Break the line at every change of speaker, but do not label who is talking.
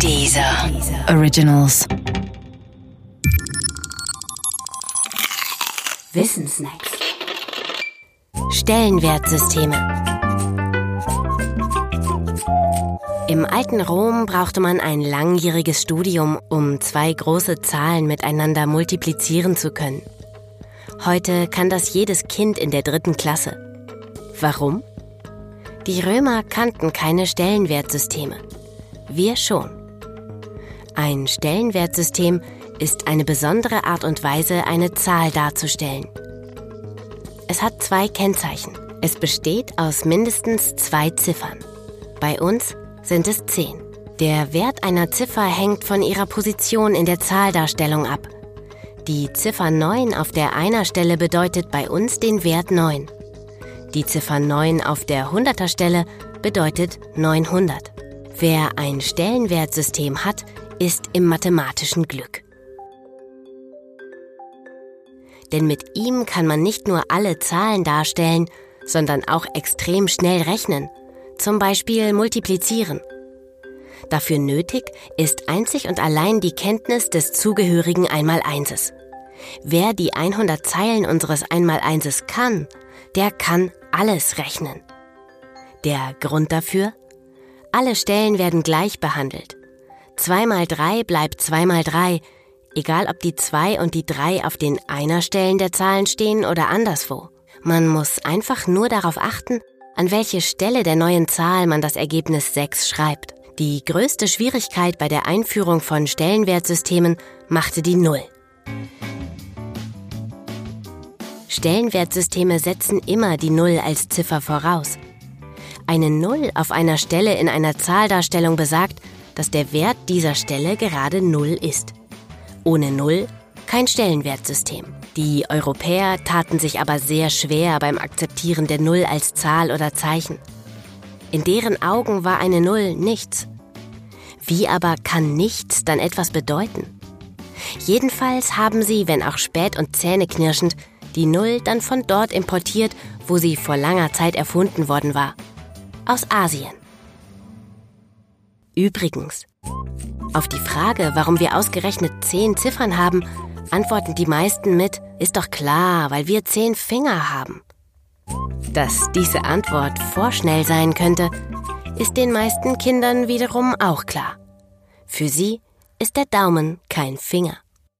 Dieser Originals.
Wissensnacks.
Stellenwertsysteme. Im alten Rom brauchte man ein langjähriges Studium, um zwei große Zahlen miteinander multiplizieren zu können. Heute kann das jedes Kind in der dritten Klasse. Warum? Die Römer kannten keine Stellenwertsysteme. Wir schon. Ein Stellenwertsystem ist eine besondere Art und Weise, eine Zahl darzustellen. Es hat zwei Kennzeichen. Es besteht aus mindestens zwei Ziffern. Bei uns sind es zehn. Der Wert einer Ziffer hängt von ihrer Position in der Zahldarstellung ab. Die Ziffer 9 auf der Einerstelle bedeutet bei uns den Wert 9. Die Ziffer 9 auf der Hunderterstelle bedeutet 900. Wer ein Stellenwertsystem hat, ist im mathematischen Glück. Denn mit ihm kann man nicht nur alle Zahlen darstellen, sondern auch extrem schnell rechnen, zum Beispiel multiplizieren. Dafür nötig ist einzig und allein die Kenntnis des zugehörigen Einmaleinsses. Wer die 100 Zeilen unseres Einmaleinses kann, der kann alles rechnen. Der Grund dafür? Alle Stellen werden gleich behandelt. 2 mal 3 bleibt 2 mal 3, egal ob die 2 und die 3 auf den Einerstellen der Zahlen stehen oder anderswo. Man muss einfach nur darauf achten, an welche Stelle der neuen Zahl man das Ergebnis 6 schreibt. Die größte Schwierigkeit bei der Einführung von Stellenwertsystemen machte die Null. Stellenwertsysteme setzen immer die Null als Ziffer voraus. Eine Null auf einer Stelle in einer Zahldarstellung besagt, dass der Wert dieser Stelle gerade Null ist. Ohne Null kein Stellenwertsystem. Die Europäer taten sich aber sehr schwer beim Akzeptieren der Null als Zahl oder Zeichen. In deren Augen war eine Null nichts. Wie aber kann nichts dann etwas bedeuten? Jedenfalls haben sie, wenn auch spät und zähneknirschend, die Null dann von dort importiert, wo sie vor langer Zeit erfunden worden war. Aus Asien. Übrigens, auf die Frage, warum wir ausgerechnet zehn Ziffern haben, antworten die meisten mit, ist doch klar, weil wir zehn Finger haben. Dass diese Antwort vorschnell sein könnte, ist den meisten Kindern wiederum auch klar. Für sie ist der Daumen kein Finger.